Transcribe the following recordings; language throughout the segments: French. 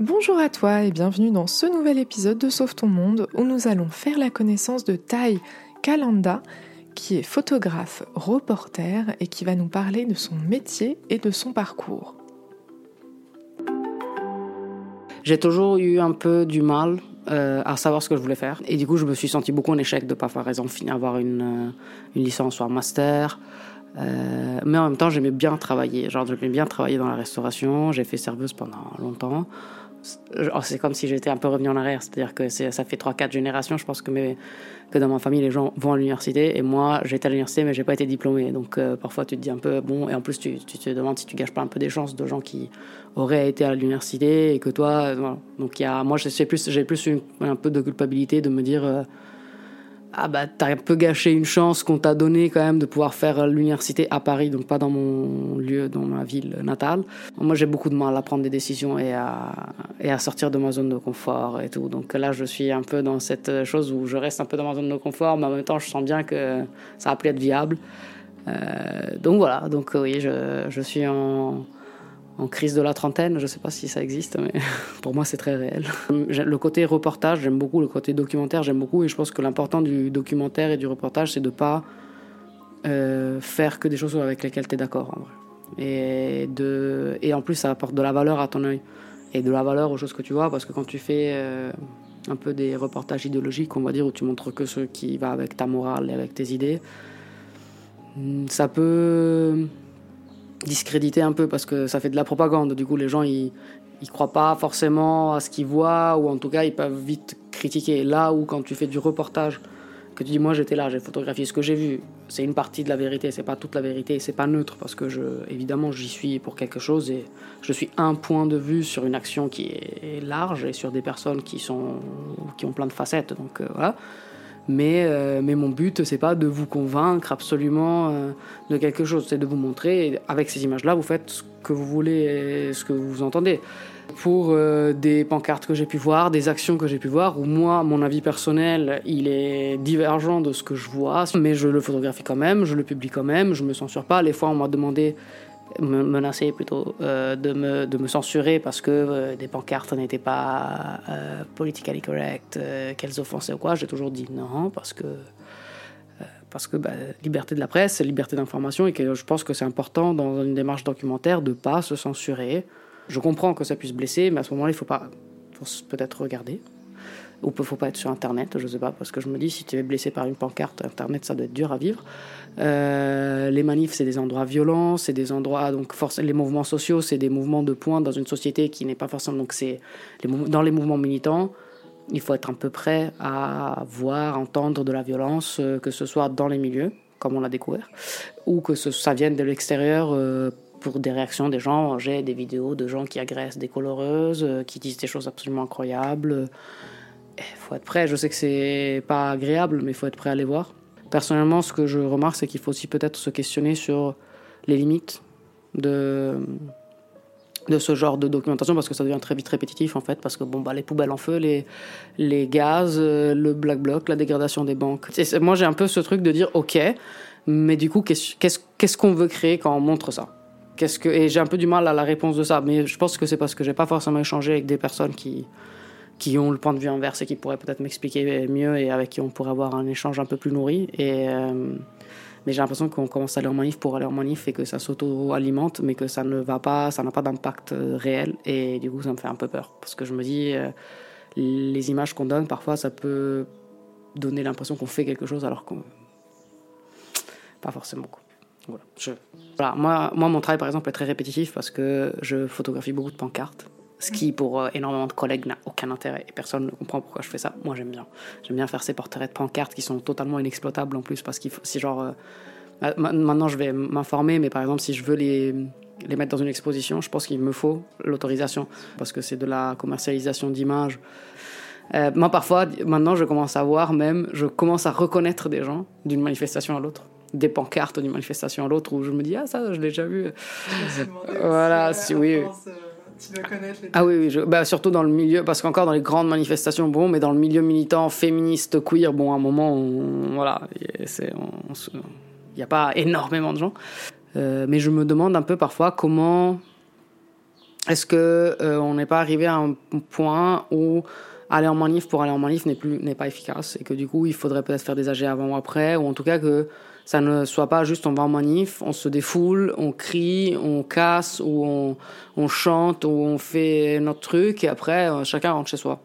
Bonjour à toi et bienvenue dans ce nouvel épisode de Sauve ton monde où nous allons faire la connaissance de Tai Kalanda qui est photographe reporter et qui va nous parler de son métier et de son parcours. J'ai toujours eu un peu du mal euh, à savoir ce que je voulais faire. Et du coup, je me suis senti beaucoup en échec de pas, par exemple, finir avoir une, euh, une licence ou un master. Euh, mais en même temps, j'aimais bien travailler. Genre, j'aimais bien travailler dans la restauration. J'ai fait serveuse pendant longtemps. Oh, c'est comme si j'étais un peu revenu en arrière. C'est-à-dire que ça fait 3-4 générations, je pense que, dans ma famille, les gens vont à l'université. Et moi, j'étais à l'université, mais j'ai pas été diplômé. Donc euh, parfois, tu te dis un peu, bon, et en plus, tu, te demandes si tu gâches pas un peu des chances de gens qui auraient été à l'université et que toi. Voilà. Donc y a, moi, j'ai plus, plus un peu de culpabilité de me dire. Euh, ah bah t'as un peu gâché une chance qu'on t'a donnée quand même de pouvoir faire l'université à Paris, donc pas dans mon lieu, dans ma ville natale. Moi j'ai beaucoup de mal à prendre des décisions et à, et à sortir de ma zone de confort et tout. Donc là je suis un peu dans cette chose où je reste un peu dans ma zone de confort, mais en même temps je sens bien que ça va plus être viable. Euh, donc voilà, donc oui, je, je suis en en crise de la trentaine. Je ne sais pas si ça existe, mais pour moi, c'est très réel. Le côté reportage, j'aime beaucoup. Le côté documentaire, j'aime beaucoup. Et je pense que l'important du documentaire et du reportage, c'est de ne pas euh, faire que des choses avec lesquelles tu es d'accord. Et, de... et en plus, ça apporte de la valeur à ton œil. Et de la valeur aux choses que tu vois. Parce que quand tu fais euh, un peu des reportages idéologiques, on va dire, où tu montres que ce qui va avec ta morale et avec tes idées, ça peut discréditer un peu parce que ça fait de la propagande. Du coup, les gens, ils, ils croient pas forcément à ce qu'ils voient ou en tout cas, ils peuvent vite critiquer. Là où quand tu fais du reportage, que tu dis moi j'étais là, j'ai photographié ce que j'ai vu, c'est une partie de la vérité, c'est pas toute la vérité, c'est pas neutre parce que je, évidemment j'y suis pour quelque chose et je suis un point de vue sur une action qui est large et sur des personnes qui sont qui ont plein de facettes. Donc euh, voilà. Mais, euh, mais mon but, c'est pas de vous convaincre absolument euh, de quelque chose, c'est de vous montrer, avec ces images-là, vous faites ce que vous voulez, ce que vous entendez. Pour euh, des pancartes que j'ai pu voir, des actions que j'ai pu voir, où moi, mon avis personnel, il est divergent de ce que je vois, mais je le photographie quand même, je le publie quand même, je me censure pas. Les fois, on m'a demandé me menacer plutôt euh, de, me, de, me, censurer parce que euh, des pancartes n'étaient pas euh, politically correct, qu'elles offensaient ou quoi, j'ai toujours dit non parce que parce que bah, liberté de la presse, liberté d'information et que je pense que c'est important dans une démarche documentaire de pas se censurer. Je comprends que ça puisse blesser, mais à ce moment-là, il faut pas faut peut-être regarder. Ou faut pas être sur Internet, je sais pas, parce que je me dis, si tu es blessé par une pancarte, Internet, ça doit être dur à vivre. Euh, les manifs, c'est des endroits violents, c'est des endroits, donc les mouvements sociaux, c'est des mouvements de pointe dans une société qui n'est pas forcément, donc c'est dans les mouvements militants, il faut être un peu prêt à voir, entendre de la violence, euh, que ce soit dans les milieux, comme on l'a découvert, ou que ça vienne de l'extérieur euh, pour des réactions des gens. J'ai des vidéos de gens qui agressent des coloreuses, qui disent des choses absolument incroyables. Il faut être prêt. Je sais que c'est pas agréable, mais il faut être prêt à les voir. Personnellement, ce que je remarque, c'est qu'il faut aussi peut-être se questionner sur les limites de, de ce genre de documentation parce que ça devient très vite répétitif en fait parce que bon bah les poubelles en feu les les gaz euh, le black bloc la dégradation des banques moi j'ai un peu ce truc de dire ok mais du coup qu'est-ce qu'est-ce qu'on veut créer quand on montre ça? Qu'est-ce que et j'ai un peu du mal à la réponse de ça mais je pense que c'est parce que j'ai pas forcément échangé avec des personnes qui qui ont le point de vue inverse et qui pourraient peut-être m'expliquer mieux et avec qui on pourrait avoir un échange un peu plus nourri. Et, euh, mais j'ai l'impression qu'on commence à aller en manif pour aller en manif et que ça s'auto-alimente, mais que ça ne va pas, ça n'a pas d'impact euh, réel. Et du coup, ça me fait un peu peur parce que je me dis, euh, les images qu'on donne, parfois, ça peut donner l'impression qu'on fait quelque chose alors qu'on. Pas forcément. Voilà. Je... voilà. Moi, moi, mon travail, par exemple, est très répétitif parce que je photographie beaucoup de pancartes ce qui, pour euh, énormément de collègues, n'a aucun intérêt et personne ne comprend pourquoi je fais ça. Moi, j'aime bien. J'aime bien faire ces portraits de pancartes qui sont totalement inexploitables en plus parce faut, si genre, euh, maintenant je vais m'informer, mais par exemple, si je veux les, les mettre dans une exposition, je pense qu'il me faut l'autorisation parce que c'est de la commercialisation d'images. Euh, moi, parfois, maintenant, je commence à voir même, je commence à reconnaître des gens d'une manifestation à l'autre des pancartes d'une manifestation à l'autre où je me dis ah ça je l'ai déjà vu voilà si oui tu dois connaître les Ah oui, oui bah, surtout dans le milieu, parce qu'encore dans les grandes manifestations, bon, mais dans le milieu militant, féministe, queer, bon, à un moment, voilà, il n'y a pas énormément de gens. Euh, mais je me demande un peu parfois comment. est-ce que on n'est pas arrivé à un point où aller en manif pour aller en manif n'est plus n'est pas efficace et que du coup il faudrait peut-être faire des AG avant ou après ou en tout cas que ça ne soit pas juste on va en manif, on se défoule, on crie, on casse ou on, chante ou on fait notre truc et après euh, chacun rentre chez soi.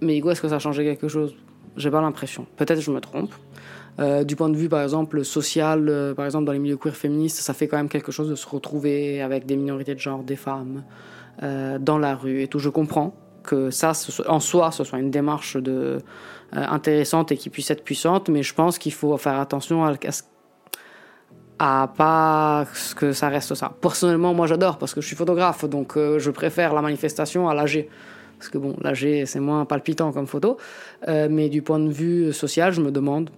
Mais est-ce que ça a changé quelque chose? J'ai pas l'impression. Peut-être je me trompe. Euh, du point de vue, par exemple, social, euh, par exemple, dans les milieux queer féministes, ça fait quand même quelque chose de se retrouver avec des minorités de genre, des femmes, dans la rue et tout. Je comprends que ça, en soi, ce soit une démarche euh, intéressante et qui puisse être puissante, mais je pense qu'il faut faire attention à, à, pas que ça reste ça. Personnellement, moi j'adore parce que je suis photographe, donc euh, je préfère la manifestation à l'AG. Parce que bon, l'AG c'est moins palpitant comme photo, euh, mais du point de vue social, je me demande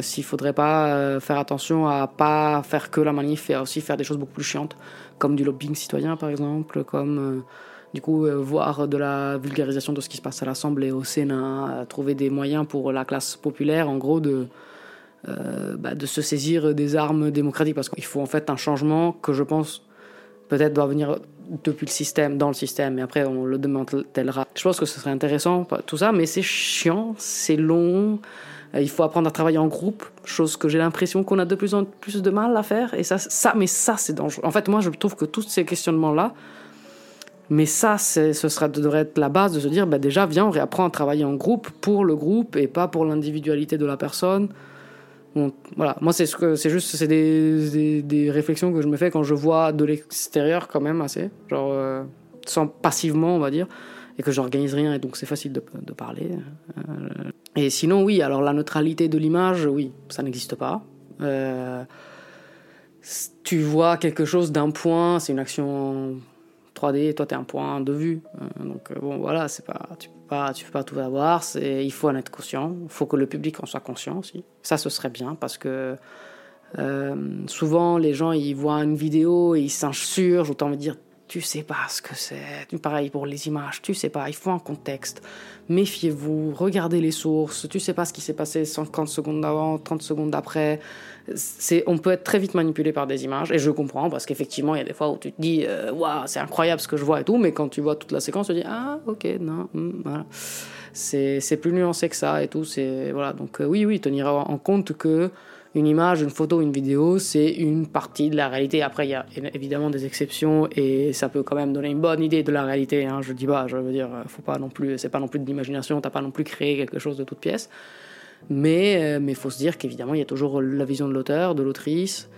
s'il faudrait pas faire attention à pas faire que la manif et aussi faire des choses beaucoup plus chiantes, comme du lobbying citoyen par exemple, comme du coup, euh, voir de la vulgarisation de ce qui se passe à l'Assemblée, au Sénat, trouver des moyens pour la classe populaire, en gros, de, euh, bah, de se saisir des armes démocratiques. Parce qu'il faut en fait un changement que je pense peut-être doit venir depuis le système, dans le système, et après on le démantèlera. Je pense que ce serait intéressant, tout ça, mais c'est chiant, c'est long. Euh, il faut apprendre à travailler en groupe, chose que j'ai l'impression qu'on a de plus en plus de mal à faire. Et ça, ça mais ça, c'est dangereux. En fait, moi, je trouve que tous ces questionnements-là, mais ça, ce serait, devrait être la base de se dire, bah déjà, viens, on réapprend à travailler en groupe pour le groupe et pas pour l'individualité de la personne. voilà, moi c'est ce juste des, des, réflexions que je me fais quand je vois de l'extérieur quand même assez, genre euh, sans passivement on va dire, et que j'organise rien et donc c'est facile de, de parler. Euh, et sinon oui, alors la neutralité de l'image, oui, ça n'existe pas. Euh, tu vois quelque chose d'un point, c'est une action 3D, toi tu es un point de vue. Euh, donc euh, bon voilà, c'est pas tu peux pas tu peux pas tout avoir, c'est il faut en être conscient, il faut que le public en soit conscient aussi. Ça ce serait bien parce que euh, souvent les gens ils voient une vidéo et ils s'insurgent, autant me dire tu sais pas ce que c'est. Pareil pour les images, tu sais pas, il faut un contexte. Méfiez-vous, regardez les sources, tu sais pas ce qui s'est passé 50 secondes avant, 30 secondes après. C'est, on peut être très vite manipulé par des images, et je comprends, parce qu'effectivement, il y a des fois où tu te dis, euh, waouh, c'est incroyable ce que je vois et tout, mais quand tu vois toute la séquence, tu te dis, ah, ok, non, hmm. C'est, c'est plus nuancé que ça et tout. C'est, voilà. Donc, euh, oui, oui, tenir en compte que une image, une photo, une vidéo, c'est une partie de la réalité. Après, il y a évidemment des exceptions et ça peut quand même donner une bonne idée de la réalité. Hein. Je dis pas, je veux dire, faut pas non plus, c'est pas non plus de l'imagination, t'as pas non plus créé quelque chose de toute pièce. Mais euh, mais faut se dire qu'évidemment, il y a toujours la vision de l'auteur, de l'autrice.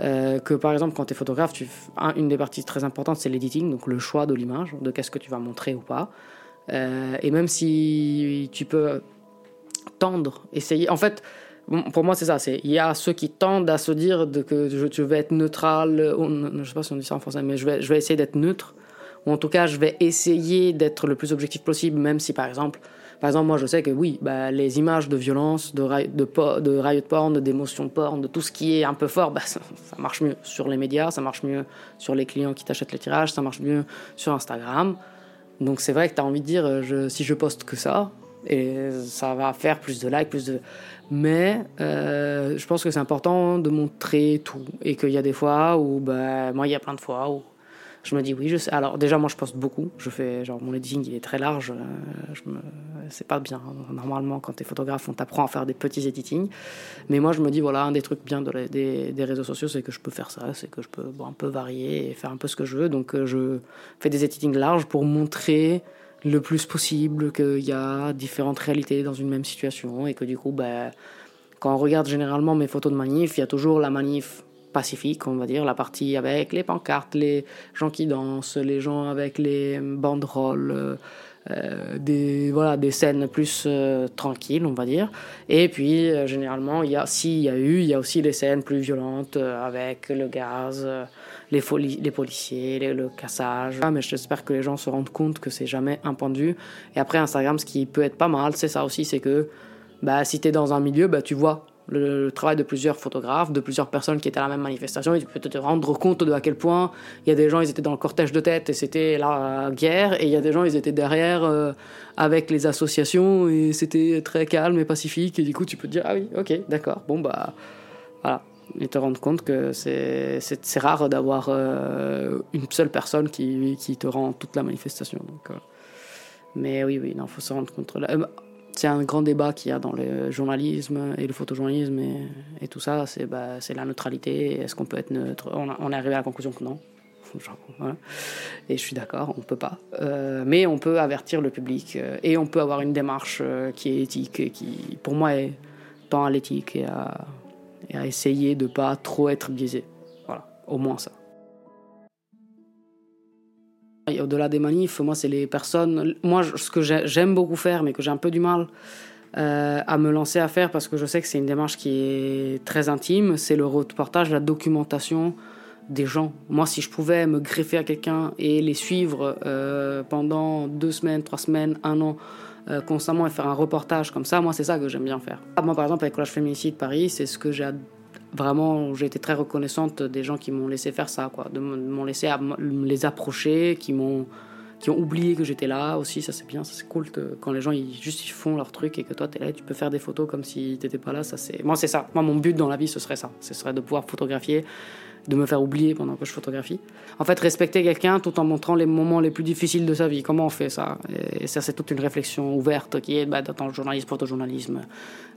Euh, que par exemple, quand tu es photographe, tu, une des parties très importantes, c'est l'editing, donc le choix de l'image, de qu'est-ce que tu vas montrer ou pas. Euh, et même si tu peux tendre, essayer. En fait, pour moi, c'est ça. Il y a ceux qui tendent à se dire que je, vais être neutral. je sais pas si on dit ça en français, mais je vais, essayer d'être neutre. Ou en tout cas, je vais essayer d'être le plus objectif possible, même si par exemple, par exemple, moi, je sais que oui, bah, les images de violence, de, de, de riot porn, porn, de tout ce qui est un peu fort, bah, ça, marche mieux sur les médias, ça marche mieux sur les clients qui t'achètent les tirages, ça marche mieux sur Instagram. Donc c'est vrai que tu as envie de dire, je, si je poste que ça, et ça va faire plus de likes, plus de mais euh, je pense que c'est important de montrer tout. Et qu'il y a des fois où, bah, moi, il y a plein de fois où je me dis oui, je sais. Alors, déjà, moi, je poste beaucoup. Je fais, genre, mon editing, il est très large. Euh, je me... C'est pas bien. Normalement, quand tu es photographe, on t'apprend à faire des petits editing. Mais moi, je me dis, voilà, un des trucs bien de des, des, réseaux sociaux, c'est que je peux faire ça. C'est que je peux un peu varier et faire un peu ce que je veux. Donc, euh, je fais des editing larges pour montrer le plus possible qu'il y a différentes réalités dans une même situation et que du coup, ben, quand on regarde généralement mes photos de manif, il y a toujours la manif pacifique, on va dire, la partie avec les pancartes, les gens qui dansent, les gens avec les banderoles, euh, euh, des, voilà, des scènes plus euh, tranquilles, on va dire. Et puis, généralement, il y a, s'il y a eu, il y a aussi les scènes plus violentes avec le gaz les, policiers, le cassage. Ah, mais j'espère que les gens se rendent compte que c'est jamais un. Et après, Instagram, ce qui peut être pas mal, c'est ça aussi, c'est que bah, si tu es dans un milieu, bah, tu vois le, travail de plusieurs photographes, de plusieurs personnes qui étaient à la même manifestation, et tu peux te rendre compte de à quel point il y a des gens, ils étaient dans le cortège de tête et c'était la guerre, et il y a des gens, ils étaient derrière euh, avec les associations et c'était très calme et pacifique, et du coup tu peux te dire, ah oui, ok, d'accord, bon bah voilà. Et te rendre compte que c'est rare d'avoir euh, une seule personne qui, qui, te rend toute la manifestation. Donc, euh, mais oui, oui, il faut se rendre compte. Euh, c'est un grand débat qu'il y a dans le journalisme et le photojournalisme et, tout ça, c'est bah, la neutralité. Est-ce qu'on peut être neutre? On, est arrivé à la conclusion que non. Et je suis d'accord, on ne peut pas. mais on peut avertir le public et on peut avoir une démarche qui est éthique et qui, pour moi, est tant à l'éthique et à, et à essayer de pas trop être biaisé. Voilà, au moins ça. Au-delà des manifs, moi, c'est les personnes. Moi, ce que j'aime beaucoup faire, mais que j'ai un peu du mal euh, à me lancer à faire parce que je sais que c'est une démarche qui est très intime, c'est le reportage, la documentation des gens. Moi, si je pouvais me greffer à quelqu'un et les suivre euh, pendant deux semaines, trois semaines, un an, euh, constamment et faire un reportage comme ça, moi, c'est ça que j'aime bien faire. Moi, par exemple, avec Collage Féminicide Paris, c'est ce que j'ai vraiment, j'ai été très reconnaissante des gens qui m'ont laissé faire ça, quoi, de m'ont laissé les approcher, qui m'ont qui ont oublié que j'étais là aussi, ça c'est bien, ça c'est cool quand les gens ils, juste ils font leur truc et que toi tu peux faire des photos comme si t'étais pas là, ça c'est moi c'est ça. Moi mon but dans la vie ce serait ça, ce serait de pouvoir photographier de me faire oublier pendant que je photographie. En fait, respecter quelqu'un tout en montrant les moments les plus difficiles de sa vie. Comment on fait ça? Et ça, c'est toute une réflexion ouverte qui est bah, dans le journalisme, photojournalisme,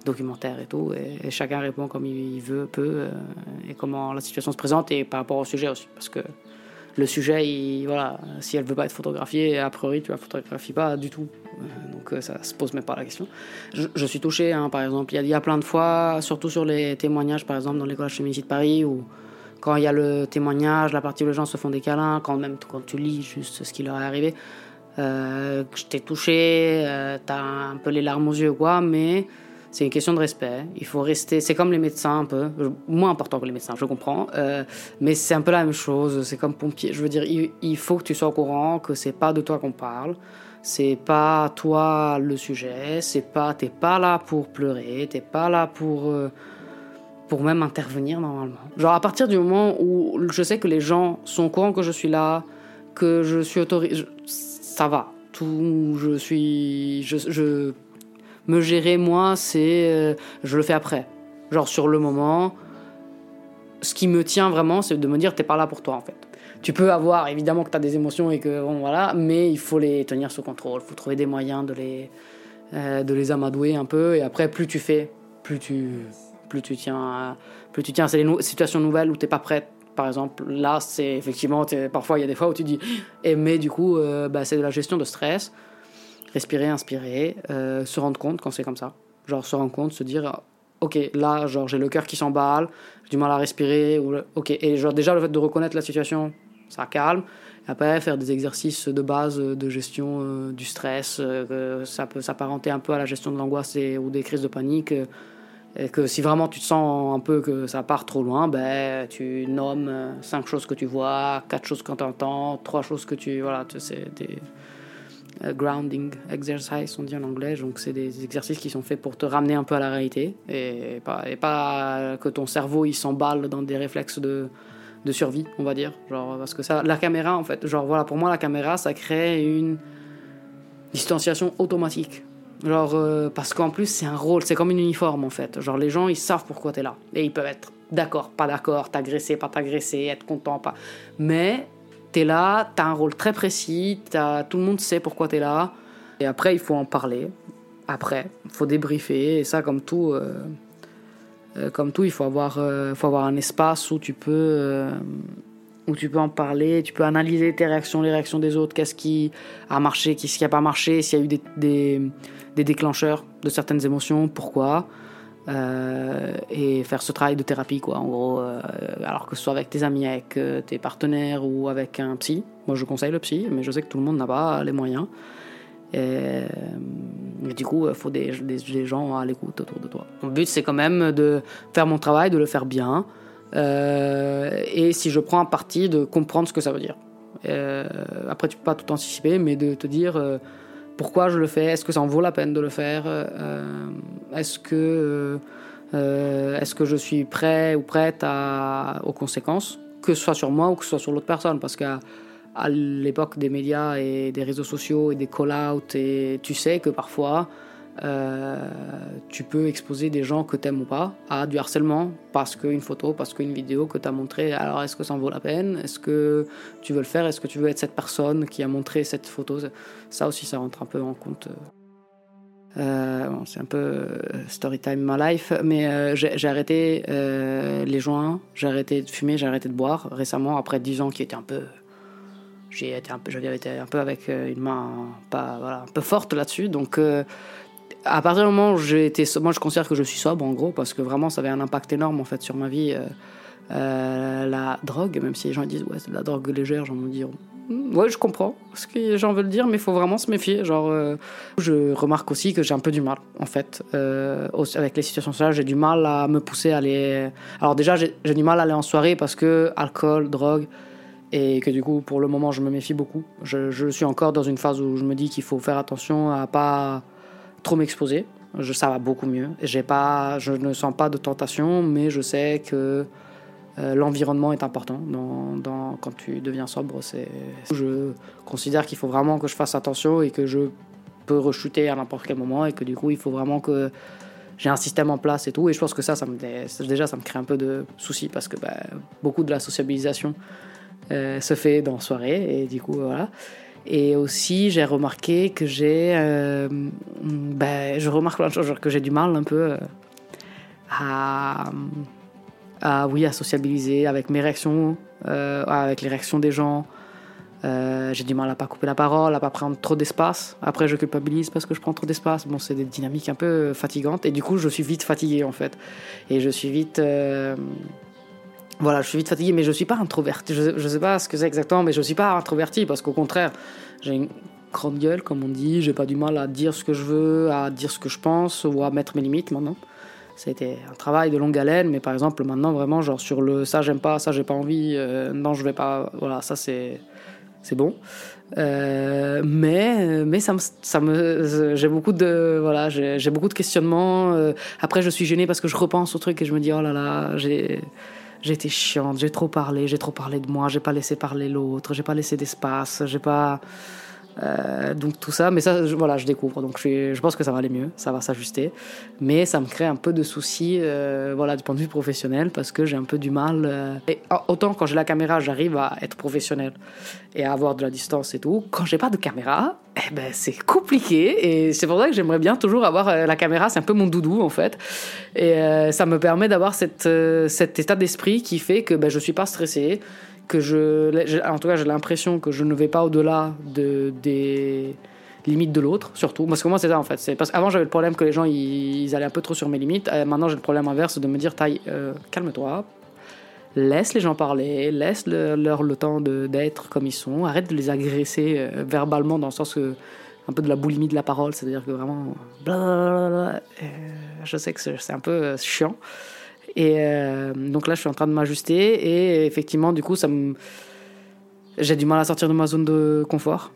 documentaire et tout. Et, chacun répond comme il veut, peut, euh, et comment la situation se présente et par rapport au sujet aussi. Parce que le sujet, voilà, si elle veut pas être photographiée, a priori, tu la photographies pas du tout. Euh, donc euh, ça se pose même pas la question. Je, suis touché, hein, par exemple, il y, a plein de fois, surtout sur les témoignages, par exemple, dans l'école féministe de Paris, où quand il y a le témoignage, la partie où les gens se font des câlins, quand même quand tu lis juste ce qui leur est arrivé, euh, je t'ai touché, euh, t'as un peu les larmes aux yeux quoi, mais c'est une question de respect. Il faut rester, c'est comme les médecins un peu, moins important que les médecins, je comprends, euh, mais c'est un peu la même chose. C'est comme pompier. Je veux dire, il, faut que tu sois au courant que c'est pas de toi qu'on parle. C'est pas toi le sujet, c'est pas, t'es pas là pour pleurer, t'es pas là pour euh, pour même intervenir normalement. Genre à partir du moment où je sais que les gens sont au courant que je suis là, que je suis autorisé, ça va. Tout, je suis, je, me gérer moi, c'est, euh, je le fais après. Genre sur le moment, ce qui me tient vraiment, c'est de me dire t'es pas là pour toi en fait. Tu peux avoir évidemment que tu as des émotions et que bon voilà, mais il faut les tenir sous contrôle. Il faut trouver des moyens de les, euh, de les amadouer un peu. Et après, plus tu fais, plus tu plus tu tiens, plus tu tiens, c'est les situations nouvelles où t'es pas prête. Par exemple, là, c'est effectivement, parfois il y a des fois où tu dis, et mais du coup, euh, bah, c'est de la gestion de stress, respirer, inspirer, euh, se rendre compte quand c'est comme ça, genre se rendre compte, se dire, ok, là, genre j'ai le cœur qui s'emballe, j'ai du mal à respirer, ok, et genre déjà le fait de reconnaître la situation, ça calme. Après, faire des exercices de base de gestion euh, du stress, ça peut s'apparenter un peu à la gestion de l'angoisse ou des crises de panique. Et que si vraiment tu te sens un peu que ça part trop loin, ben, tu nommes euh, cinq choses que tu vois, quatre choses que tu entends, trois choses que tu. Voilà, c'est des euh, grounding exercises, on dit en anglais. Donc, c'est des exercices qui sont faits pour te ramener un peu à la réalité et pas, et pas que ton cerveau il s'emballe dans des réflexes de, de survie, on va dire. Genre, parce que ça, la caméra, en fait, genre, voilà, pour moi, la caméra, ça crée une distanciation automatique Genre, euh, parce qu'en plus, c'est un rôle, c'est comme une uniforme en fait. Genre, les gens, ils savent pourquoi t'es là. Et ils peuvent être d'accord, pas d'accord, t'agresser, pas t'agresser, être content, pas. Mais t'es là, t'as un rôle très précis, as... tout le monde sait pourquoi t'es là. Et après, il faut en parler. Après, il faut débriefer. Et ça, comme tout, euh, euh, comme tout il faut avoir, faut avoir un espace où tu peux où tu peux en parler, tu peux analyser tes réactions, les réactions des autres, qu'est-ce qui a marché, qu'est-ce qui n'a pas marché, s'il y a eu des, déclencheurs de certaines émotions, pourquoi. Euh, et faire ce travail de thérapie, quoi, en gros. Euh, alors que ce soit avec tes amis, avec euh, tes partenaires ou avec un psy. Moi, je conseille le psy, mais je sais que tout le monde n'a pas les moyens. Et, du coup, il faut des, gens à l'écoute autour de toi. Mon but, c'est quand même de faire mon travail, de le faire bien, et si je prends un parti, de comprendre ce que ça veut dire. Euh, après, tu peux pas tout anticiper, mais de te dire euh, pourquoi je le fais, est-ce que ça en vaut la peine de le faire, est-ce que, est-ce que je suis prêt ou prête aux conséquences, que ce soit sur moi ou que ce soit sur l'autre personne, parce qu'à l'époque des médias et des réseaux sociaux et des call-outs, tu sais que parfois tu peux exposer des gens que t'aimes ou pas à du harcèlement parce qu'une photo, parce qu'une vidéo que tu as montrée. Alors, est-ce que ça en vaut la peine? Est-ce que tu veux le faire? Est-ce que tu veux être cette personne qui a montré cette photo? Ça aussi, ça rentre un peu en compte. Euh, c'est un peu euh, story time my life, mais euh, j'ai arrêté les joints, j'ai arrêté de fumer, j'ai arrêté de boire récemment après 10 ans qui était un peu j'avais été un peu avec une main pas voilà un peu forte là-dessus donc à partir du moment où j'ai été moi je considère que je suis sobre en gros parce que vraiment ça avait un impact énorme en fait sur ma vie la drogue même si les gens disent ouais c'est de la drogue légère j'en me dire Ouais, je comprends ce que les gens veulent dire, mais il faut vraiment se méfier. Genre, euh, je remarque aussi que j'ai un peu du mal, en fait, euh, avec les situations sociales. J'ai du mal à me pousser à aller. Alors déjà, j'ai du mal à aller en soirée parce que alcool, drogue, et que du coup, pour le moment, je me méfie beaucoup. Je, je suis encore dans une phase où je me dis qu'il faut faire attention à pas trop m'exposer. Ça va beaucoup mieux. J'ai pas, je ne sens pas de tentation, mais je sais que euh, l'environnement est important quand tu deviens sobre. C'est, je considère qu'il faut vraiment que je fasse attention et que je peux rechuter à n'importe quel moment et que du coup il faut vraiment que j'ai un système en place et tout. Et je pense que ça, déjà, ça me crée un peu de soucis parce que bah, beaucoup de la sociabilisation euh, se fait dans soirée et du coup voilà. Et aussi, j'ai remarqué que j'ai, euh, bah, je remarque de choses, que j'ai du mal un peu à à, oui, à sociabiliser avec mes réactions, euh, avec les réactions des gens. Euh, j'ai du mal à pas couper la parole, à pas prendre trop d'espace. Après, je culpabilise parce que je prends trop d'espace. Bon, c'est des dynamiques un peu fatigantes. Et du coup, je suis vite fatigué, en fait. Et je suis vite. Voilà, je suis vite fatigué, mais je suis pas introverti. Je, je sais pas ce que c'est exactement, mais je suis pas introverti parce qu'au contraire, j'ai une grande gueule, comme on dit. J'ai pas du mal à dire ce que je veux, à dire ce que je pense ou à mettre mes limites maintenant. C'était un travail de longue haleine, mais par exemple, maintenant, vraiment, genre sur le ça, j'aime pas, ça, j'ai pas envie, euh, non, je vais pas, voilà, ça, c'est, c'est bon. Euh, mais mais ça me, ça me j'ai beaucoup de voilà j'ai, beaucoup de questionnements euh, après je suis gênée parce que je repense au truc et je me dis oh là là j'ai j'ai été chiante j'ai trop parlé j'ai trop parlé de moi j'ai pas laissé parler l'autre j'ai pas laissé d'espace j'ai pas euh, donc tout ça, mais ça, voilà, je découvre. Donc je, je, pense que ça va aller mieux, ça va s'ajuster. Mais ça me crée un peu de soucis, euh, voilà, du point de vue professionnel, parce que j'ai un peu du mal. Euh, autant quand j'ai la caméra, j'arrive à être professionnel et à avoir de la distance et tout. Quand j'ai pas de caméra, eh ben c'est compliqué. Et c'est pour ça que j'aimerais bien toujours avoir la caméra. C'est un peu mon doudou en fait. Et ça me permet d'avoir cette, cet état d'esprit qui fait que ben, je suis pas stressé que je, en tout cas, j'ai l'impression que je ne vais pas au-delà de, des limites de l'autre, surtout. Parce que moi, c'est ça en fait. C'est parce qu'avant, j'avais le problème que les gens ils, allaient un peu trop sur mes limites. Euh, maintenant, j'ai le problème inverse de me dire, taille, euh, calme-toi, laisse les gens parler, laisse leur le temps d'être comme ils sont, arrête de les agresser euh, verbalement dans le sens que un peu de la boulimie de la parole, c'est-à-dire que vraiment, blablabla, je sais que c'est un peu chiant. Et euh, donc là, je suis en train de m'ajuster et effectivement, du coup, ça j'ai du mal à sortir de ma zone de confort.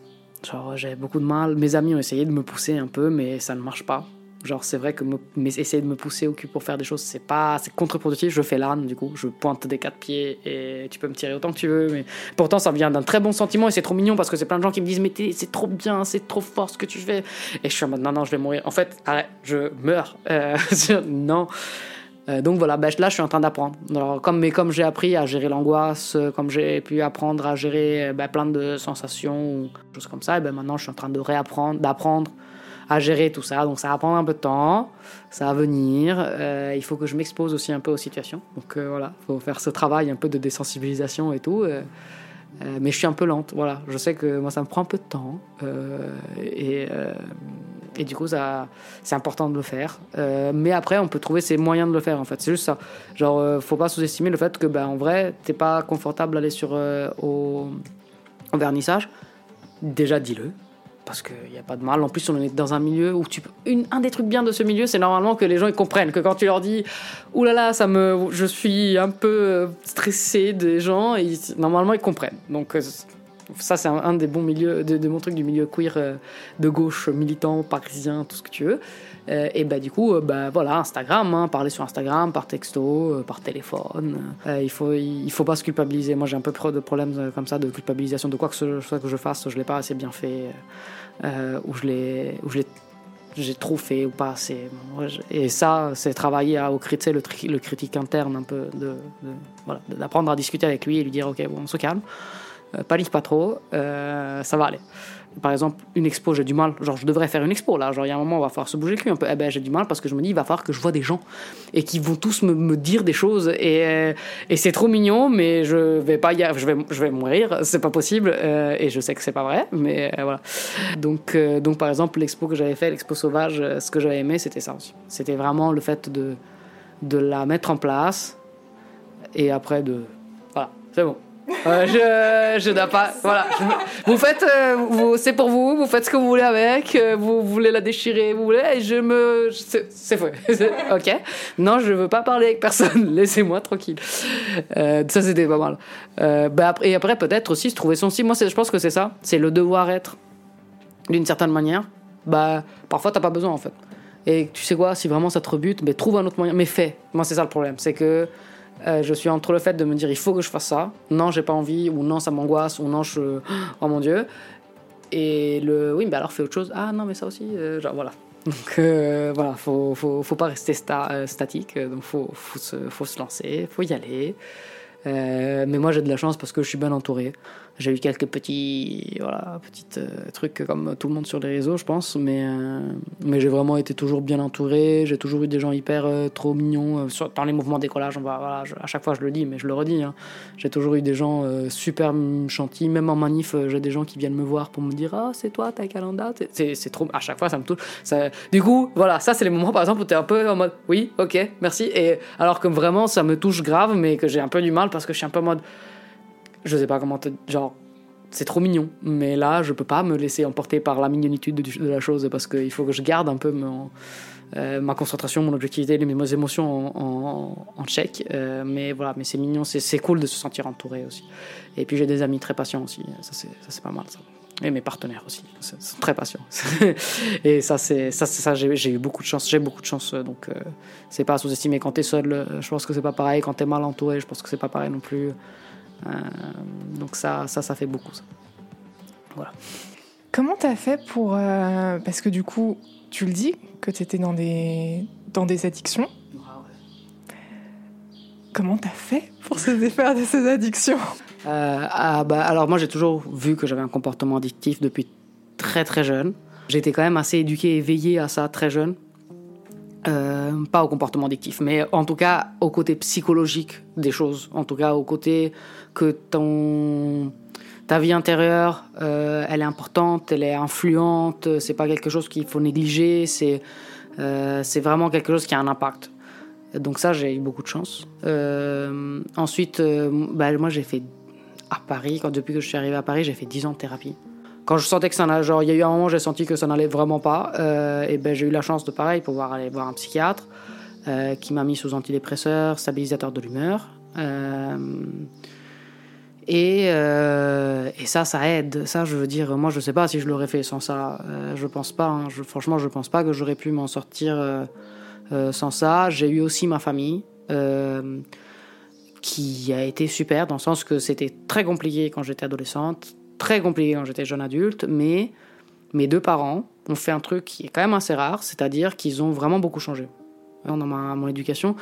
Genre, j'ai beaucoup de mal. Mes amis ont essayé de me pousser un peu, mais ça ne marche pas. Genre, c'est vrai que essayer de me pousser au cul pour faire des choses, c'est pas, c'est contre-productif. Je fais l'âne, du coup, je pointe des quatre pieds et tu peux me tirer autant que tu veux. Mais pourtant, ça vient d'un très bon sentiment et c'est trop mignon parce que c'est plein de gens qui me disent, mais c'est trop bien, c'est trop fort ce que tu fais. Et je suis en mode, non, non, je vais mourir. En fait, arrête, je meurs. Euh, non. Euh, donc voilà, ben, là je suis en train d'apprendre. comme, mais comme j'ai appris à gérer l'angoisse, comme j'ai pu apprendre à gérer ben, plein de sensations, choses comme ça, et ben, maintenant je suis en train de réapprendre, d'apprendre à gérer tout ça. Donc ça va prendre un peu de temps, ça va venir. il faut que je m'expose aussi un peu aux situations. Donc voilà, il faut faire ce travail un peu de désensibilisation et tout. mais je suis un peu lente, voilà. Je sais que moi ça me prend un peu de temps. et du coup, c'est important de le faire. Euh, mais après, on peut trouver ses moyens de le faire, en fait. C'est juste ça. Genre, euh, faut pas sous-estimer le fait que, ben, en vrai, t'es pas confortable d'aller sur euh, au, vernissage. Déjà, dis-le. Parce qu'il n'y a pas de mal. En plus, on est dans un milieu où tu peux... Une, un des trucs bien de ce milieu, c'est normalement que les gens ils comprennent. Que quand tu leur dis, Ouh là là, ça me, je suis un peu stressé des gens, normalement ils comprennent. Donc ça, c'est un, des bons milieux, de, mon truc du milieu queer euh, de gauche, militant, parisien, tout ce que tu veux. Euh, et bah, du coup, euh, bah, voilà, Instagram, hein, parler sur Instagram, par texto, par téléphone. il faut, il, faut pas se culpabiliser. Moi, j'ai un peu de problèmes comme ça de culpabilisation de quoi que ce soit que je fasse, je l'ai pas assez bien fait, ou je l'ai, ou je l'ai j'ai trop fait ou pas assez. Et ça, c'est travailler à, au le, le critique interne un peu, de, voilà, d'apprendre à discuter avec lui et lui dire ok, bon, on se calme, euh, panique pas trop, euh, ça va aller par exemple, une expo, j'ai du mal. Genre, je devrais faire une expo là. Genre, il y a un moment, on va falloir se bouger le cul un peu. Eh ben, j'ai du mal parce que je me dis, il va falloir que je vois des gens et qui vont tous me, dire des choses. Et, euh, et c'est trop mignon, mais je vais pas Je vais, je vais mourir. C'est pas possible. Euh, et je sais que c'est pas vrai, mais euh, voilà. Donc, donc, par exemple, l'expo que j'avais fait, l'expo sauvage, ce que j'avais aimé, c'était ça aussi. C'était vraiment le fait de, de la mettre en place et après de. Voilà, c'est bon. Euh, je, je dois pas. Voilà. Vous faites, euh, c'est pour vous. Vous faites ce que vous voulez avec. Euh, vous voulez la déchirer, vous voulez. Et je me, c'est fait. ok. Non, je veux pas parler avec personne. Laissez-moi tranquille. ça c'était pas mal. bah et après peut-être aussi se trouver son style. Moi, je pense que c'est ça. C'est le devoir être d'une certaine manière. Bah parfois t'as pas besoin en fait. Et tu sais quoi, si vraiment ça te rebute, mais trouve un autre moyen. Mais fais. Moi, c'est ça le problème. C'est que euh, je suis entre le fait de me dire il faut que je fasse ça, non j'ai pas envie, ou non ça m'angoisse, ou non je... Oh mon dieu. Et le oui, mais alors fais autre chose. Ah non, mais ça aussi, euh, genre voilà. Donc euh, voilà, faut, faut, faut, pas rester statique, donc faut, faut, se, faut se lancer, faut y aller. mais moi j'ai de la chance parce que je suis bien entouré. J'ai eu quelques petits, voilà, petites euh, trucs comme tout le monde sur les réseaux, je pense, mais, euh, mais j'ai vraiment été toujours bien entouré. J'ai toujours eu des gens hyper euh, trop mignons. dans les mouvements décollage, on va, à chaque fois je le dis, mais je le redis. Hein. J'ai toujours eu des gens super gentils. Même en manif, j'ai des gens qui viennent me voir pour me dire Ah, c'est toi, ta calenda? C'est trop. À chaque fois, ça me touche. Du coup, voilà, ça, c'est les moments, par exemple, où tu es un peu en mode Oui, ok, merci. Et alors que vraiment, ça me touche grave, mais que j'ai un peu du mal parce que je suis un peu en mode je sais pas comment te. Genre, c'est trop mignon. Mais là, je peux pas me laisser emporter par la mignonitude de, la chose parce qu'il faut que je garde un peu euh, ma concentration, mon objectivité, mes émotions en, check. Euh, mais voilà, mais c'est mignon, c'est cool de se sentir entouré aussi. Et puis j'ai des amis très patients aussi. Ça, c'est pas mal ça. Et mes partenaires aussi, sont très patients. et ça, c'est ça, ça j'ai eu beaucoup de chance. J'ai beaucoup de chance, donc euh, c'est pas à sous-estimer. Quand t'es seul, je pense que c'est pas pareil. Quand t'es mal entouré, je pense que c'est pas pareil non plus. Euh, donc ça, ça, ça fait beaucoup. Ça. Voilà. Comment tu as fait pour... Euh, parce que du coup, tu le dis, que tu étais dans des, dans des addictions. Comment tu as fait pour se défaire de ces addictions? Euh, ah, bah, Alors moi, j'ai toujours vu que j'avais un comportement addictif depuis très très jeune. J'étais quand même assez éduqué et veillé à ça très jeune. Euh, pas au comportement addictif, mais en tout cas au côté psychologique des choses, en tout cas au côté que ton ta vie intérieure, euh, elle est importante, elle est influente, c'est pas quelque chose qu'il faut négliger, c'est euh, c'est vraiment quelque chose qui a un impact. Donc ça, j'ai eu beaucoup de chance. ensuite, bah, moi j'ai fait à Paris, quand depuis que je suis arrivé à Paris, j'ai fait 10 ans de thérapie quand je sentais que ça genre il y a eu un moment j'ai senti que ça n'allait vraiment pas, euh, et ben j'ai eu la chance de pareil pouvoir aller voir un psychiatre euh, qui m'a mis sous antidépresseur, stabilisateur de l'humeur. Euh, et, et, ça, ça aide. Ça, je veux dire, moi, je sais pas si je l'aurais fait sans ça. je pense pas. Hein. Je, franchement, je pense pas que j'aurais pu m'en sortir sans ça. J'ai eu aussi ma famille qui a été super dans le sens que c'était très compliqué quand j'étais adolescente, très compliqué quand j'étais jeune adulte, mais mes deux parents ont fait un truc qui est quand même assez rare, c'est-à-dire qu'ils ont vraiment beaucoup changé. Dans ma, mon éducation,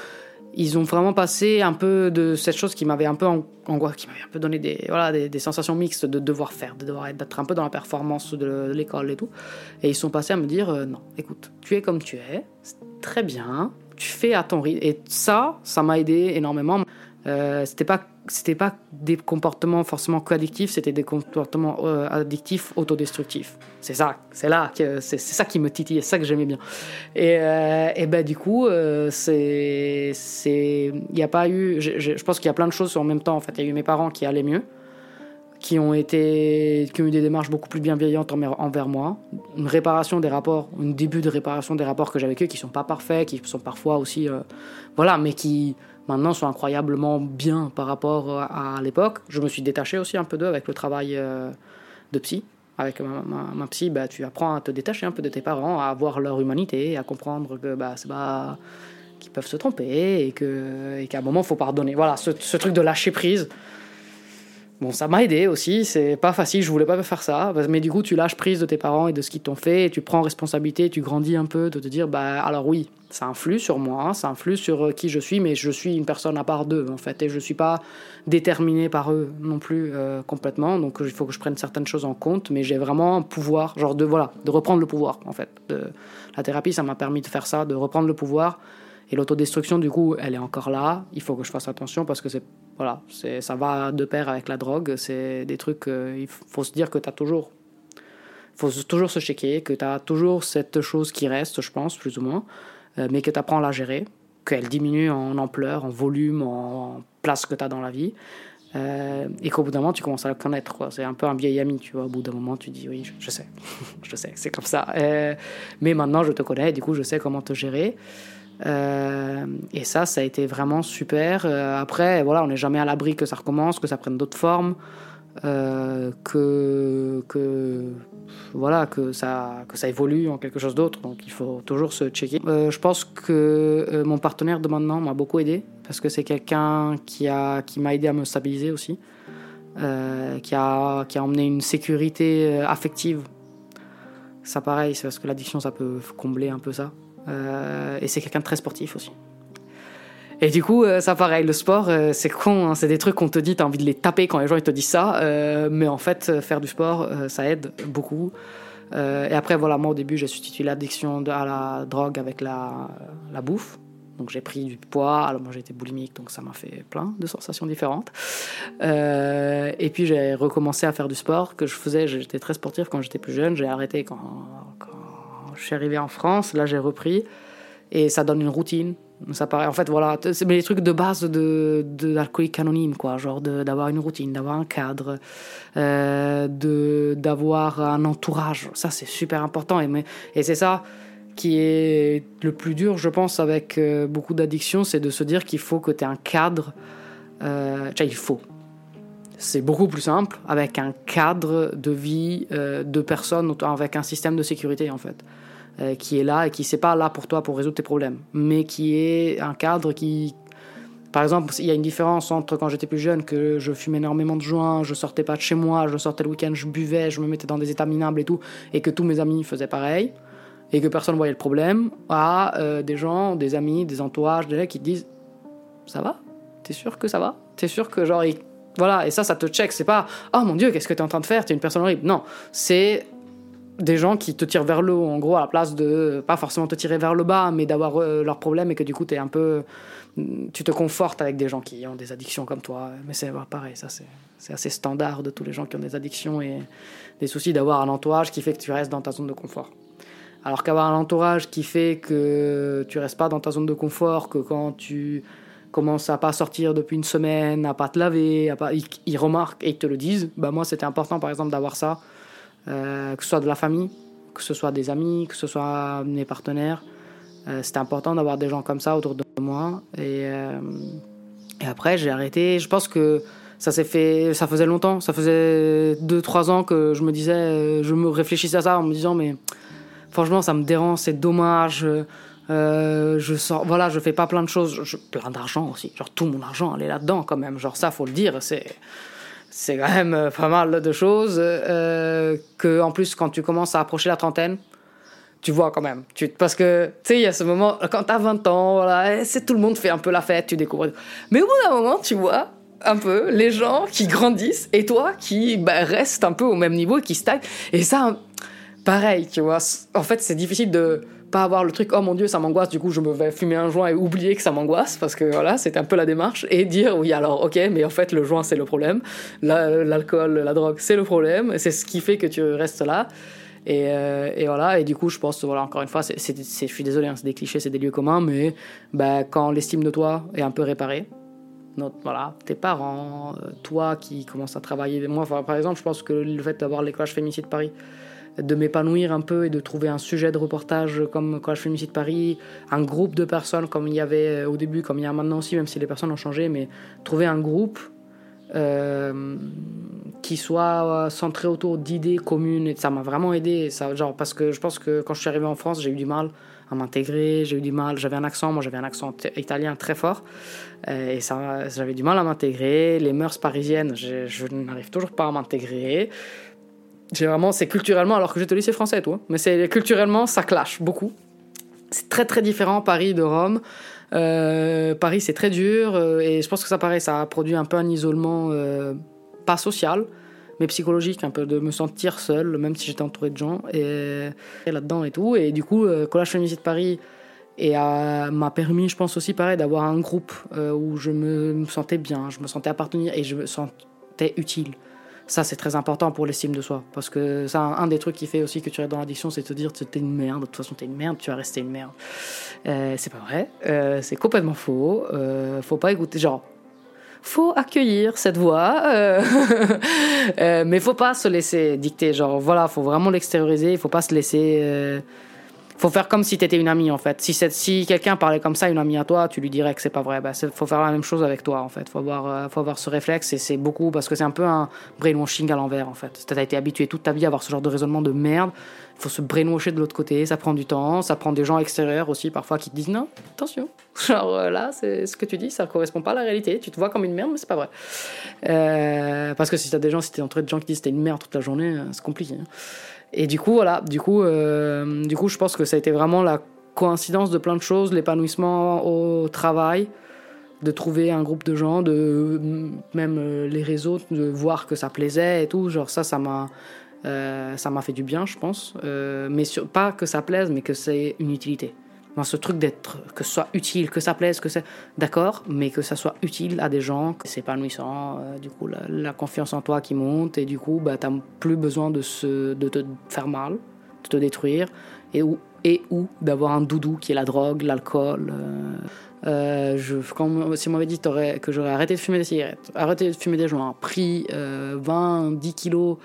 ils ont vraiment passé un peu de cette chose qui m'avait un peu angoissé, qui m'avait un peu donné des, voilà, des, sensations mixtes de devoir faire, de devoir être un peu dans la performance de, l'école et tout. Et ils sont passés à me dire euh, non, écoute, tu es comme tu es, c'est très bien, tu fais à ton rythme. Et ça, ça m'a aidé énormément. Euh, c'était pas c'était pas des comportements forcément co-addictifs, c'était des comportements euh, addictifs autodestructifs. C'est ça, c'est là c'est ça qui me titillait, c'est ça que j'aimais bien. Et, euh, et, ben du coup, euh, c'est c'est il n'y a pas eu, je, je pense qu'il y a plein de choses en même temps. En fait, il y a eu mes parents qui allaient mieux, qui ont été qui ont eu des démarches beaucoup plus bienveillantes envers moi, une réparation des rapports, un début de réparation des rapports que j'avais avec eux qui sont pas parfaits, qui sont parfois aussi voilà, mais qui maintenant sont incroyablement bien par rapport à, l'époque. Je me suis détaché aussi un peu d'eux avec le travail euh, de psy. Avec ma, psy, bah, tu apprends à te détacher un peu de tes parents, à voir leur humanité, à comprendre que bah, c'est pas qu'ils peuvent se tromper et que et qu'à un moment il faut pardonner. Voilà, ce, truc de lâcher prise. Bon, ça m'a aidé aussi, c'est pas facile, je voulais pas faire ça, mais du coup, tu lâches prise de tes parents et de ce qu'ils t'ont fait, et tu prends responsabilité, tu grandis un peu, de te dire, bah alors oui, ça influe sur moi, ça influe sur euh, qui je suis, mais je suis une personne à part d'eux, en fait, et je suis pas déterminé par eux non plus euh, complètement, donc il faut que je prenne certaines choses en compte, mais j'ai vraiment un pouvoir, genre de, voilà, de reprendre le pouvoir, en fait. De, la thérapie, ça m'a permis de faire ça, de reprendre le pouvoir, et l'autodestruction, du coup, elle est encore là. Il faut que je fasse attention parce que c'est voilà, ça va de pair avec la drogue. C'est des trucs. Euh, il faut se dire que tu as toujours. faut toujours se checker, que tu as toujours cette chose qui reste, je pense, plus ou moins, euh, mais que tu apprends à la gérer, qu'elle diminue en ampleur, en volume, en place que tu as dans la vie. Euh, et qu'au bout d'un moment, tu commences à la connaître. C'est un peu un vieil ami, tu vois. Au bout d'un moment, tu dis oui, je, sais, je sais, c'est comme ça. mais maintenant, je te connais, du coup, je sais comment te gérer. Euh, et ça, ça a été vraiment super. Euh, après, voilà, on n'est jamais à l'abri que ça recommence, que ça prenne d'autres formes, euh, que, voilà, que, ça, que ça évolue en quelque chose d'autre. Donc il faut toujours se checker. je pense que mon partenaire de maintenant m'a beaucoup aidé, parce que c'est quelqu'un qui m'a qui aidé à me stabiliser aussi, qui, a, qui a emmené une sécurité affective. Ça pareil, c'est parce que l'addiction, ça peut combler un peu ça. Euh, et c'est quelqu'un de très sportif aussi. Et du coup, euh, ça pareil, le sport, euh, c'est con, hein, c'est des trucs qu'on te dit, t'as envie de les taper quand les gens ils te disent ça, mais en fait, faire du sport, ça aide beaucoup. et après, voilà, moi au début, j'ai substitué l'addiction à la drogue avec la, la bouffe. Donc j'ai pris du poids, alors moi j'étais boulimique, donc ça m'a fait plein de sensations différentes. et puis j'ai recommencé à faire du sport que je faisais, j'étais très sportif quand j'étais plus jeune, j'ai arrêté quand, quand je suis arrivé en France, là j'ai repris, et ça donne une routine. Ça paraît, en fait, voilà, c'est les trucs de base de, de l'alcoolique anonyme, quoi, genre d'avoir une routine, d'avoir un cadre, euh, d'avoir un entourage. Ça, c'est super important, et, et c'est ça qui est le plus dur, je pense, avec euh, beaucoup d'addictions, c'est de se dire qu'il faut que tu aies un cadre. Euh, il faut. C'est beaucoup plus simple avec un cadre de vie euh, de personnes, avec un système de sécurité, en fait. Euh, qui est là et qui n'est pas là pour toi pour résoudre tes problèmes, mais qui est un cadre qui, par exemple, il y a une différence entre quand j'étais plus jeune, que je fumais énormément de joints, je sortais pas de chez moi, je sortais le week-end, je buvais, je me mettais dans des états minables et tout, et que tous mes amis faisaient pareil, et que personne voyait le problème, à euh, des gens, des amis, des entourages, des gens qui te disent Ça va? T'es sûr que ça va? T'es sûr que genre. Voilà, et ça, ça te check. C'est pas Oh mon dieu, qu'est-ce que t'es en train de faire? T'es une personne horrible. Non, c'est des gens qui te tirent vers le haut, en gros, à la place de pas forcément te tirer vers le bas, mais d'avoir euh, leurs problèmes et que du coup, es un peu, tu te confortes avec des gens qui ont des addictions comme toi. Mais c'est pareil, ça c'est assez standard de tous les gens qui ont des addictions et des soucis d'avoir un entourage qui fait que tu restes dans ta zone de confort. Alors qu'avoir un entourage qui fait que tu restes pas dans ta zone de confort, que quand tu commences à pas sortir depuis une semaine, à pas te laver, à pas, ils, remarquent et ils te le disent. Bah moi, c'était important par exemple d'avoir ça euh, que ce soit de la famille, que ce soit des amis, que ce soit mes partenaires. Euh, c'était important d'avoir des gens comme ça autour de moi. Et, euh, après, j'ai arrêté. Je pense que ça s'est fait, ça faisait longtemps. Ça faisait 2-3 ans que je me disais, je me réfléchissais à ça en me disant, mais franchement, ça me dérange, c'est dommage. je sors, voilà, je fais pas plein de choses, je, plein d'argent aussi. Genre tout mon argent, elle est là-dedans quand même. Genre ça, faut le dire, c'est c'est quand même euh, pas mal de choses euh, que en plus quand tu commences à approcher la trentaine tu vois quand même. Parce que tu sais il y a ce moment quand t'as 20 ans voilà eh, c'est tout le monde fait un peu la fête tu découvres. Mais au bout d'un moment tu vois un peu les gens qui grandissent et toi qui bah, restes un peu au même niveau et qui stagne et ça pareil tu vois en fait c'est difficile de pas avoir le truc oh mon dieu ça m'angoisse du coup je me vais fumer un joint et oublier que ça m'angoisse parce que voilà c'était un peu la démarche et dire oui alors ok mais en fait le joint c'est le problème l'alcool la, drogue c'est le problème c'est ce qui fait que tu restes là et, euh, et, voilà et du coup je pense voilà encore une fois c'est, je suis désolé hein, c'est des clichés c'est des lieux communs mais bah, quand l'estime de toi est un peu réparée notre, voilà, tes parents, euh, toi qui commences à travailler. Moi, par exemple, je pense que le fait d'avoir l'école féminicide de Paris, de m'épanouir un peu et de trouver un sujet de reportage comme quand je fais Musique de Paris, un groupe de personnes comme il y avait euh, au début, comme il y a maintenant aussi, même si les personnes ont changé, mais trouver un groupe euh, qui soit centré autour d'idées communes. Et ça m'a vraiment aidé. Ça, genre, parce que je pense que quand je suis arrivé en France, j'ai eu du mal à m'intégrer, j'ai eu du mal, j'avais un accent, moi j'avais un accent italien très fort, euh, et ça, j'avais du mal à m'intégrer. Les mœurs parisiennes, je n'arrive toujours pas à m'intégrer. J'ai c'est culturellement, alors que j'étais au lycée français tout, hein, mais c'est culturellement, ça clash beaucoup. C'est très très différent Paris de Rome. Euh, Paris c'est très dur euh, et je pense que ça paraît, ça a produit un peu un isolement euh, pas social, mais psychologique, un peu de me sentir seul, même si j'étais entouré de gens et, là-dedans et tout. Et du coup, euh, Collage de Paris et m'a permis, je pense aussi pareil, d'avoir un groupe où je me sentais bien, je me sentais appartenir et je me sentais utile. Ça, c'est très important pour l'estime de soi. Parce que ça, un des trucs qui fait aussi que tu es dans l'addiction, c'est te dire, t'es une merde. De toute façon, t'es une merde, tu vas rester une merde. Euh, c'est pas vrai. Euh, c'est complètement faux. Euh, faut pas écouter. Genre, faut accueillir cette voix. Euh, euh, mais faut pas se laisser dicter. Genre, voilà, faut vraiment l'extérioriser. Il faut pas se laisser. Faut faire comme si t'étais une amie en fait. Si, quelqu'un parlait comme ça, une amie à toi, tu lui dirais que c'est pas vrai. Bah, faut faire la même chose avec toi en fait. Faut avoir, euh, faut avoir ce réflexe et c'est beaucoup parce que c'est un peu un brainwashing à l'envers en fait. T'as été habitué toute ta vie à avoir ce genre de raisonnement de merde. Faut se brainwasher de l'autre côté. Ça prend du temps. Ça prend des gens extérieurs aussi parfois qui te disent non, attention. Genre euh, là, c'est ce que tu dis, ça correspond pas à la réalité. Tu te vois comme une merde, mais c'est pas vrai. Euh, parce que si t'as des gens, si t'es entouré de gens qui disent t'es une merde toute la journée, c'est compliqué. Hein. Et du coup, voilà, du coup, euh, du coup, je pense que ça a été vraiment la coïncidence de plein de choses, l'épanouissement au travail, de trouver un groupe de gens, de même euh, les réseaux, de voir que ça plaisait et tout. Genre ça, ça m'a, euh, ça m'a fait du bien, je pense. Euh, mais sur, pas que ça plaise, mais que c'est une utilité. Dans ce truc d'être, que ce soit utile, que ça plaise, que c'est d'accord, mais que ça soit utile à des gens, que c'est épanouissant, euh, du coup, la, confiance en toi qui monte, et du coup, bah, t'as plus besoin de, se, de te faire mal, de te détruire, et ou, et ou d'avoir un doudou qui est la drogue, l'alcool. Euh, euh, je, quand, si on m'avait dit que j'aurais arrêté de fumer des cigarettes, arrêté de fumer des joints, pris 20, 10 kilos,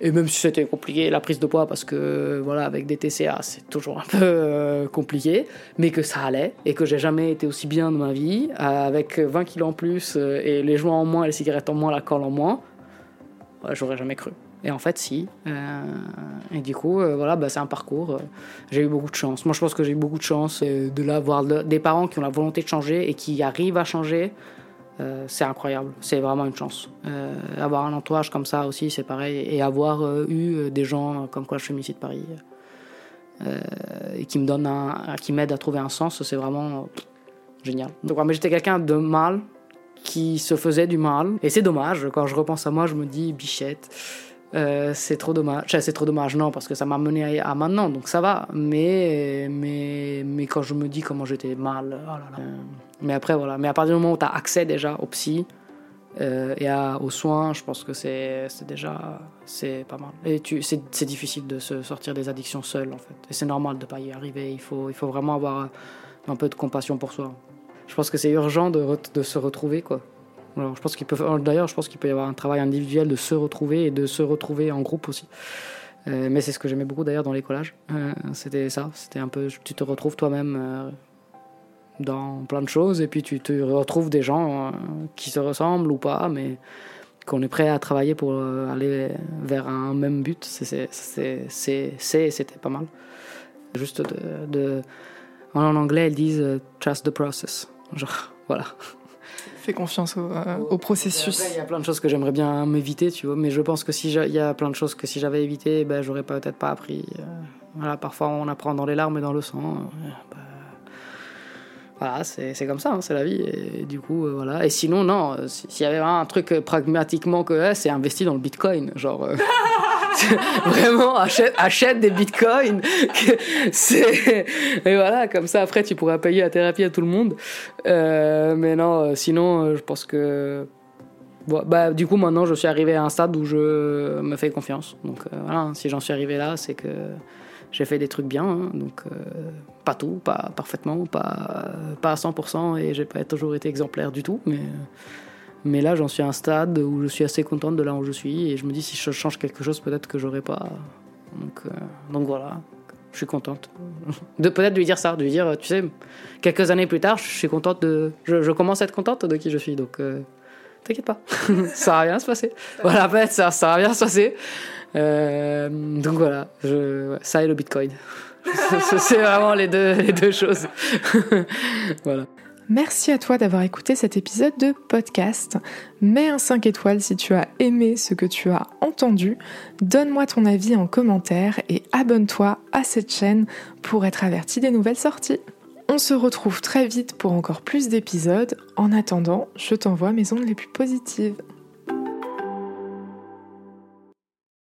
et même si c'était compliqué, la prise de poids, parce que voilà, avec des TCA, c'est toujours un peu euh, compliqué, mais que ça allait, et que j'ai jamais été aussi bien de ma vie, euh, avec 20 kilos en plus, euh, et les joints en moins, les cigarettes en moins, la colle en moins, j'aurais jamais cru. Et en fait, si. et du coup, voilà, bah, c'est un parcours. j'ai eu beaucoup de chance. Moi, je pense que j'ai eu beaucoup de chance de là, voir des parents qui ont la volonté de changer et qui arrivent à changer. Euh, c'est incroyable, c'est vraiment une chance. Euh, avoir un entourage comme ça aussi, c'est pareil. Et avoir euh, eu des gens comme quoi je suis ici de Paris et qui me donnent qui m'aident à trouver un sens, c'est vraiment génial. Donc, mais j'étais quelqu'un de mal qui se faisait du mal. Et c'est dommage, quand je repense à moi, je me dis, bichette, euh, c'est trop dommage. C'est trop dommage, non, parce que ça m'a mené à, maintenant, donc ça va. Mais, mais, mais quand je me dis comment j'étais mal, oh là. mais après, voilà. Mais à partir du moment où tu as accès déjà au psy euh, et à, aux soins, je pense que c'est déjà c'est pas mal. Et c'est difficile de se sortir des addictions seul, en fait. Et c'est normal de pas y arriver. Il faut, il faut vraiment avoir un peu de compassion pour soi. Je pense que c'est urgent de se retrouver, quoi. Alors, je pense qu'il peut, d'ailleurs, je pense qu'il peut y avoir un travail individuel de se retrouver et de se retrouver en groupe aussi. Euh, mais c'est ce que j'aimais beaucoup d'ailleurs dans les collages. Euh, c'était ça, c'était un peu, tu te retrouves toi-même euh, dans plein de choses et puis tu te retrouves des gens euh, qui se ressemblent ou pas, mais qu'on est prêt à travailler pour euh, aller vers un même but. C'était pas mal. Juste de, en anglais, ils disent trust the process. Voilà fais confiance au, euh, au processus. Il y a plein de choses que j'aimerais bien m'éviter, tu vois, mais je pense que si il y a plein de choses que si j'avais évité, ben j'aurais peut-être pas appris. Euh, voilà, parfois on apprend dans les larmes et dans le sang. Euh, ben, voilà, c'est comme ça, hein, c'est la vie. Et, du coup, euh, voilà. Et sinon, non, s'il y avait un truc pragmatiquement que c'est investi dans le bitcoin. Genre, vraiment, achète, des bitcoins. c'est... Et voilà, comme ça, après, tu pourras payer la thérapie à tout le monde. Euh, mais non, euh, sinon, euh, je pense que. Bah, du coup, maintenant, je suis arrivé à un stade où je me fais confiance. Donc voilà, si j'en suis arrivé là, c'est que j'ai fait des trucs bien. Hein, donc, pas tout, pas parfaitement, pas, pas à 100%, et j'ai pas toujours été exemplaire du tout. Mais. Mais là, j'en suis à un stade où je suis assez contente de là où je suis et je me dis si je change quelque chose, peut-être que j'aurais pas. Donc, euh, donc voilà, je suis contente. De peut-être lui dire ça, de lui dire, tu sais, quelques années plus tard, je suis contente de. Je, je, commence à être contente de qui je suis. Donc, euh, t'inquiète pas, ça va bien se passer. Voilà, fait, ça, ça va bien se passer. Euh, donc voilà, je, ça et le Bitcoin. C'est vraiment les deux, les deux choses. voilà. Merci à toi d'avoir écouté cet épisode de podcast. Mets un 5 étoiles si tu as aimé ce que tu as entendu. Donne-moi ton avis en commentaire et abonne-toi à cette chaîne pour être averti des nouvelles sorties. On se retrouve très vite pour encore plus d'épisodes. En attendant, je t'envoie mes ondes les plus positives.